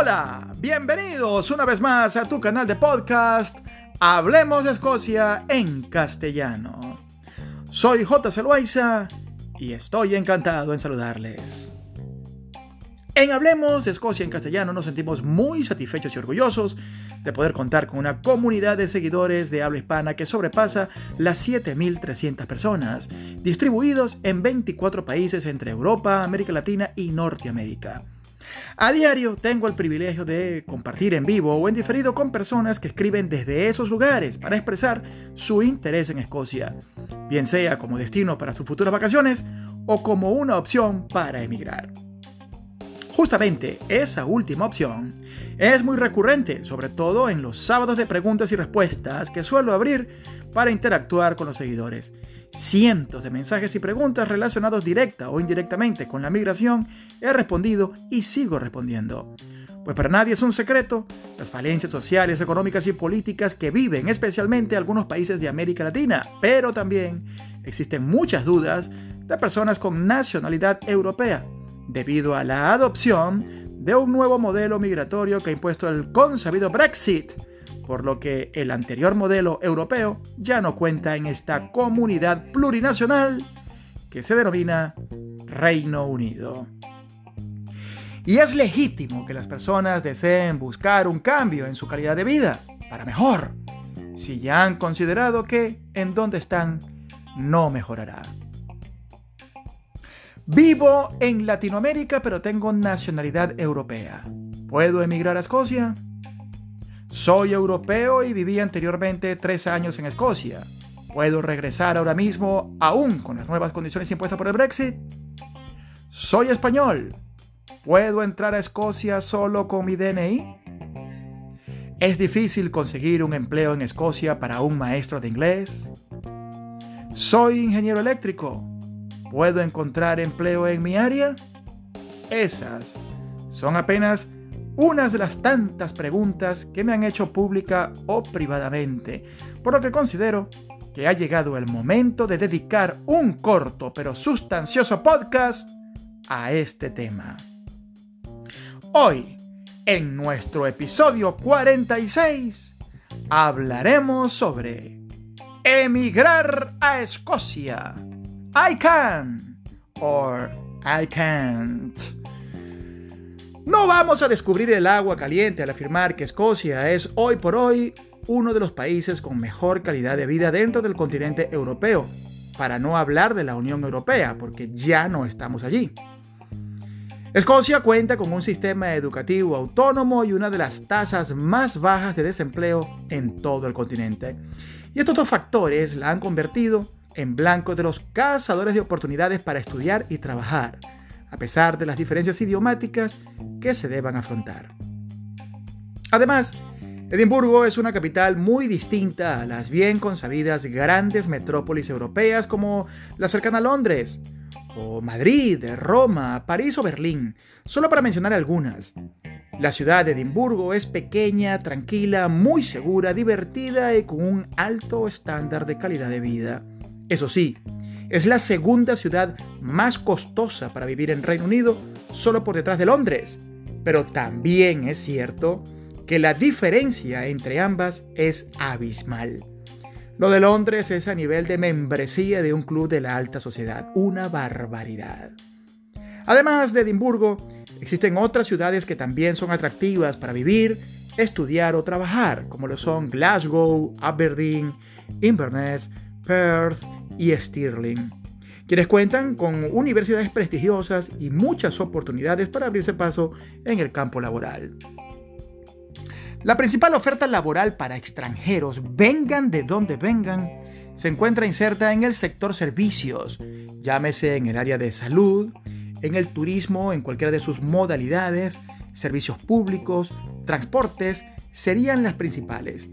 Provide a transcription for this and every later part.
Hola, bienvenidos una vez más a tu canal de podcast Hablemos de Escocia en castellano. Soy J. Loaiza y estoy encantado en saludarles. En Hablemos de Escocia en castellano nos sentimos muy satisfechos y orgullosos de poder contar con una comunidad de seguidores de habla hispana que sobrepasa las 7.300 personas, distribuidos en 24 países entre Europa, América Latina y Norteamérica. A diario tengo el privilegio de compartir en vivo o en diferido con personas que escriben desde esos lugares para expresar su interés en Escocia, bien sea como destino para sus futuras vacaciones o como una opción para emigrar. Justamente esa última opción es muy recurrente, sobre todo en los sábados de preguntas y respuestas que suelo abrir para interactuar con los seguidores. Cientos de mensajes y preguntas relacionados directa o indirectamente con la migración he respondido y sigo respondiendo. Pues para nadie es un secreto las falencias sociales, económicas y políticas que viven especialmente algunos países de América Latina, pero también existen muchas dudas de personas con nacionalidad europea debido a la adopción de un nuevo modelo migratorio que ha impuesto el consabido Brexit, por lo que el anterior modelo europeo ya no cuenta en esta comunidad plurinacional que se denomina Reino Unido. Y es legítimo que las personas deseen buscar un cambio en su calidad de vida para mejor, si ya han considerado que en donde están no mejorará. Vivo en Latinoamérica pero tengo nacionalidad europea. ¿Puedo emigrar a Escocia? Soy europeo y viví anteriormente tres años en Escocia. ¿Puedo regresar ahora mismo aún con las nuevas condiciones impuestas por el Brexit? Soy español. ¿Puedo entrar a Escocia solo con mi DNI? ¿Es difícil conseguir un empleo en Escocia para un maestro de inglés? Soy ingeniero eléctrico. ¿Puedo encontrar empleo en mi área? Esas son apenas unas de las tantas preguntas que me han hecho pública o privadamente, por lo que considero que ha llegado el momento de dedicar un corto pero sustancioso podcast a este tema. Hoy, en nuestro episodio 46, hablaremos sobre emigrar a Escocia I can or I can't. No vamos a descubrir el agua caliente al afirmar que Escocia es hoy por hoy uno de los países con mejor calidad de vida dentro del continente europeo, para no hablar de la Unión Europea, porque ya no estamos allí. Escocia cuenta con un sistema educativo autónomo y una de las tasas más bajas de desempleo en todo el continente. Y estos dos factores la han convertido en blanco de los cazadores de oportunidades para estudiar y trabajar, a pesar de las diferencias idiomáticas que se deban afrontar. Además, Edimburgo es una capital muy distinta a las bien consabidas grandes metrópolis europeas como la cercana Londres, o Madrid, Roma, París o Berlín, solo para mencionar algunas. La ciudad de Edimburgo es pequeña, tranquila, muy segura, divertida y con un alto estándar de calidad de vida. Eso sí, es la segunda ciudad más costosa para vivir en Reino Unido, solo por detrás de Londres. Pero también es cierto que la diferencia entre ambas es abismal. Lo de Londres es a nivel de membresía de un club de la alta sociedad, una barbaridad. Además de Edimburgo, existen otras ciudades que también son atractivas para vivir, estudiar o trabajar, como lo son Glasgow, Aberdeen, Inverness, Perth y Stirling, quienes cuentan con universidades prestigiosas y muchas oportunidades para abrirse paso en el campo laboral. La principal oferta laboral para extranjeros, vengan de donde vengan, se encuentra inserta en el sector servicios, llámese en el área de salud, en el turismo en cualquiera de sus modalidades, servicios públicos, transportes, serían las principales.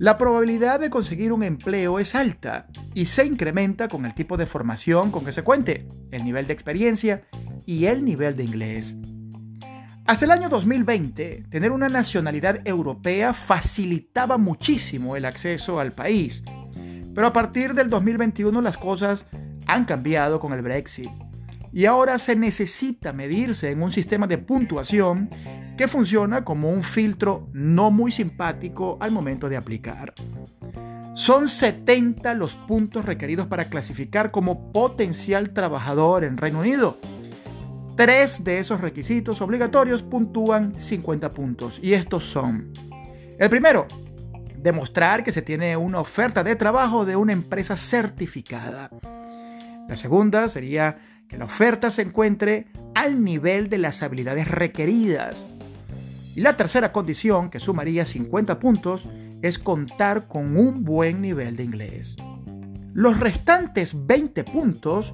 La probabilidad de conseguir un empleo es alta y se incrementa con el tipo de formación con que se cuente, el nivel de experiencia y el nivel de inglés. Hasta el año 2020, tener una nacionalidad europea facilitaba muchísimo el acceso al país, pero a partir del 2021 las cosas han cambiado con el Brexit y ahora se necesita medirse en un sistema de puntuación que funciona como un filtro no muy simpático al momento de aplicar. Son 70 los puntos requeridos para clasificar como potencial trabajador en Reino Unido. Tres de esos requisitos obligatorios puntúan 50 puntos y estos son el primero, demostrar que se tiene una oferta de trabajo de una empresa certificada. La segunda sería que la oferta se encuentre al nivel de las habilidades requeridas. Y la tercera condición, que sumaría 50 puntos, es contar con un buen nivel de inglés. Los restantes 20 puntos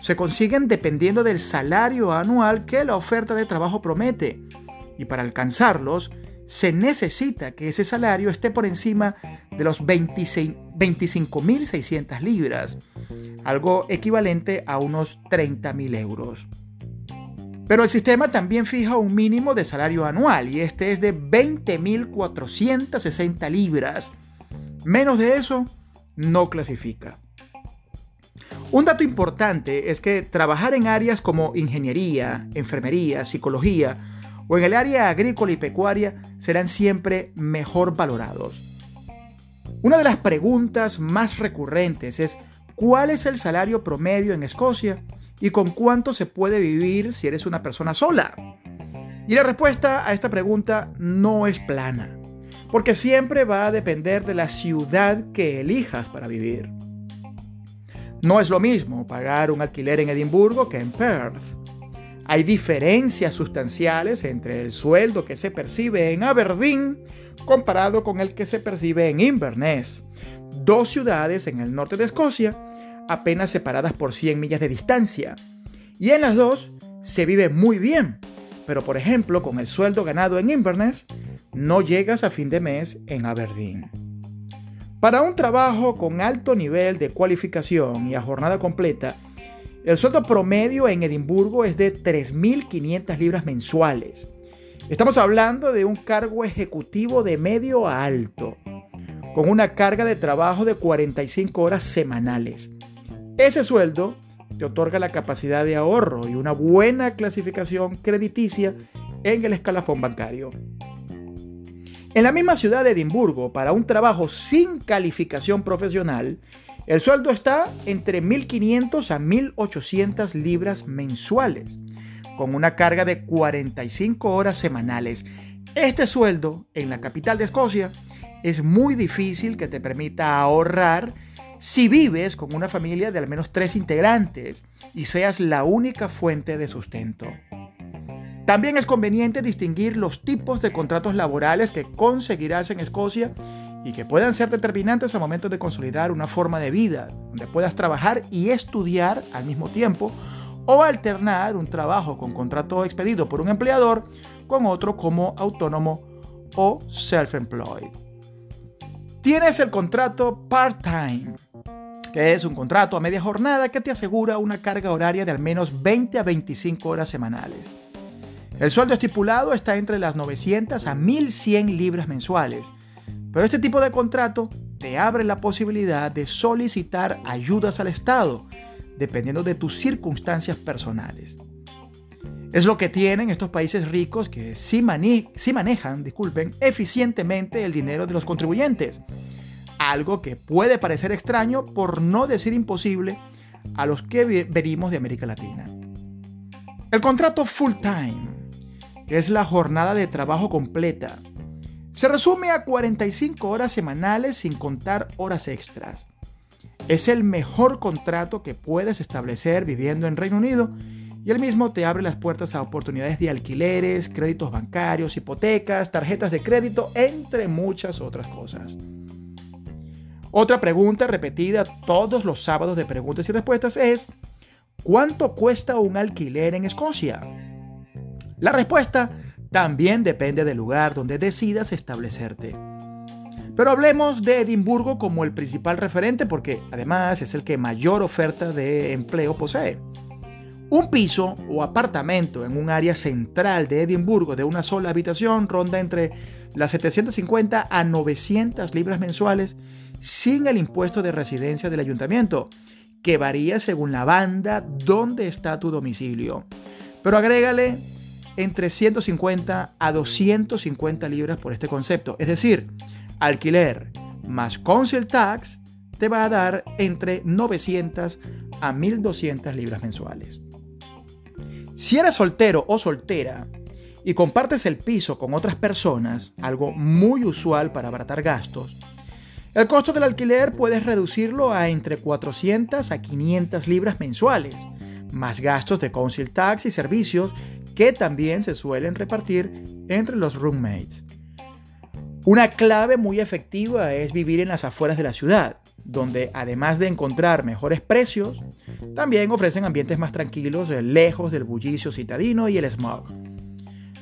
se consiguen dependiendo del salario anual que la oferta de trabajo promete. Y para alcanzarlos, se necesita que ese salario esté por encima de los 25.600 libras, algo equivalente a unos 30.000 euros. Pero el sistema también fija un mínimo de salario anual y este es de 20.460 libras. Menos de eso no clasifica. Un dato importante es que trabajar en áreas como ingeniería, enfermería, psicología, o en el área agrícola y pecuaria serán siempre mejor valorados. Una de las preguntas más recurrentes es ¿cuál es el salario promedio en Escocia y con cuánto se puede vivir si eres una persona sola? Y la respuesta a esta pregunta no es plana, porque siempre va a depender de la ciudad que elijas para vivir. No es lo mismo pagar un alquiler en Edimburgo que en Perth hay diferencias sustanciales entre el sueldo que se percibe en Aberdeen comparado con el que se percibe en Inverness, dos ciudades en el norte de Escocia, apenas separadas por 100 millas de distancia. Y en las dos se vive muy bien, pero por ejemplo con el sueldo ganado en Inverness, no llegas a fin de mes en Aberdeen. Para un trabajo con alto nivel de cualificación y a jornada completa, el sueldo promedio en Edimburgo es de 3.500 libras mensuales. Estamos hablando de un cargo ejecutivo de medio a alto, con una carga de trabajo de 45 horas semanales. Ese sueldo te otorga la capacidad de ahorro y una buena clasificación crediticia en el escalafón bancario. En la misma ciudad de Edimburgo, para un trabajo sin calificación profesional, el sueldo está entre 1.500 a 1.800 libras mensuales, con una carga de 45 horas semanales. Este sueldo en la capital de Escocia es muy difícil que te permita ahorrar si vives con una familia de al menos tres integrantes y seas la única fuente de sustento. También es conveniente distinguir los tipos de contratos laborales que conseguirás en Escocia y que puedan ser determinantes al momento de consolidar una forma de vida donde puedas trabajar y estudiar al mismo tiempo o alternar un trabajo con contrato expedido por un empleador con otro como autónomo o self-employed. Tienes el contrato part-time, que es un contrato a media jornada que te asegura una carga horaria de al menos 20 a 25 horas semanales. El sueldo estipulado está entre las 900 a 1100 libras mensuales pero este tipo de contrato te abre la posibilidad de solicitar ayudas al Estado, dependiendo de tus circunstancias personales. Es lo que tienen estos países ricos que sí, manejan, disculpen, eficientemente el dinero de los contribuyentes. Algo que puede parecer extraño, por no decir imposible, a los que venimos de América Latina. El contrato full time, que es la jornada de trabajo completa, se resume a 45 horas semanales sin contar horas extras. Es el mejor contrato que puedes establecer viviendo en Reino Unido y el mismo te abre las puertas a oportunidades de alquileres, créditos bancarios, hipotecas, tarjetas de crédito, entre muchas otras cosas. Otra pregunta repetida todos los sábados de preguntas y respuestas es, ¿cuánto cuesta un alquiler en Escocia? La respuesta también depende del lugar donde decidas establecerte. Pero hablemos de Edimburgo como el principal referente porque además es el que mayor oferta de empleo posee. Un piso o apartamento en un área central de Edimburgo de una sola habitación ronda entre las 750 a 900 libras mensuales sin el impuesto de residencia del ayuntamiento, que varía según la banda donde está tu domicilio. Pero agrégale entre 150 a 250 libras por este concepto. Es decir, alquiler más council tax te va a dar entre 900 a 1200 libras mensuales. Si eres soltero o soltera y compartes el piso con otras personas, algo muy usual para abaratar gastos, el costo del alquiler puedes reducirlo a entre 400 a 500 libras mensuales, más gastos de council tax y servicios que también se suelen repartir entre los roommates. Una clave muy efectiva es vivir en las afueras de la ciudad, donde además de encontrar mejores precios, también ofrecen ambientes más tranquilos, eh, lejos del bullicio citadino y el smog.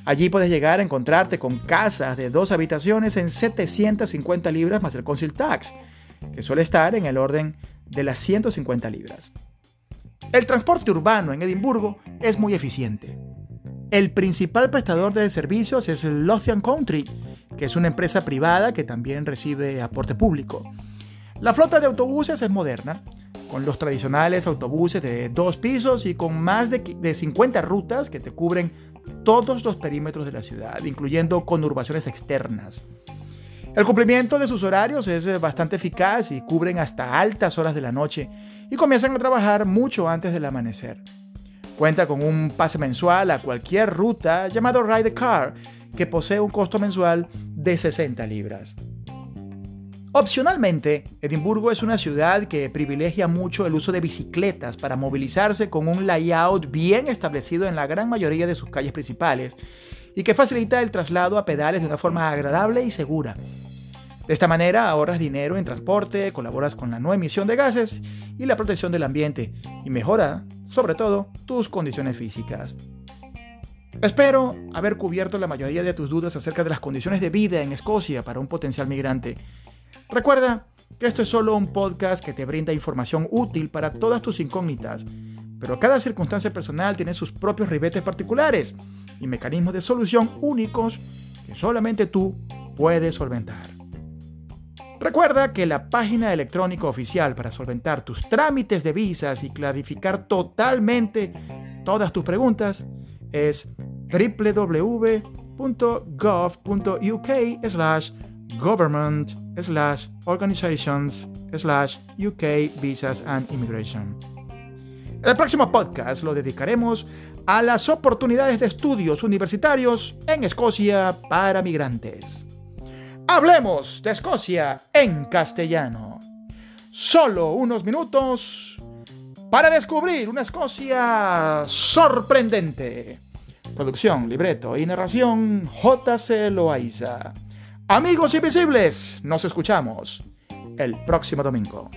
Allí puedes llegar a encontrarte con casas de dos habitaciones en 750 libras más el Council Tax, que suele estar en el orden de las 150 libras. El transporte urbano en Edimburgo es muy eficiente. El principal prestador de servicios es Lothian Country, que es una empresa privada que también recibe aporte público. La flota de autobuses es moderna, con los tradicionales autobuses de dos pisos y con más de, 50 rutas que te cubren todos los perímetros de la ciudad, incluyendo conurbaciones externas. El cumplimiento de sus horarios es eh, bastante eficaz y cubren hasta altas horas de la noche y comienzan a trabajar mucho antes del amanecer. Cuenta con un pase mensual a cualquier ruta llamado Ride the Car, que posee un costo mensual de 60 libras. Opcionalmente, Edimburgo es una ciudad que privilegia mucho el uso de bicicletas para movilizarse con un layout bien establecido en la gran mayoría de sus calles principales y que facilita el traslado a pedales de una forma agradable y segura. De esta manera ahorras dinero en transporte, colaboras con la no emisión de gases y la protección del ambiente y mejora, sobre todo, tus condiciones físicas. Espero haber cubierto la mayoría de tus dudas acerca de las condiciones de vida en Escocia para un potencial migrante Recuerda que esto es solo un podcast que te brinda información útil para todas tus incógnitas, pero cada circunstancia personal tiene sus propios ribetes particulares y mecanismos de solución únicos que solamente tú puedes solventar. Recuerda que la página electrónica oficial para solventar tus trámites de visas y clarificar totalmente todas tus preguntas es www.gov.uk government slash organizations slash UK visas and immigration. El próximo podcast lo dedicaremos a las oportunidades de estudios universitarios en Escocia para migrantes. Hablemos de Escocia en castellano. Solo unos minutos para descubrir una Escocia sorprendente. Producción, libreto y narración J.C. Loaiza. Amigos invisibles, nos escuchamos el próximo domingo.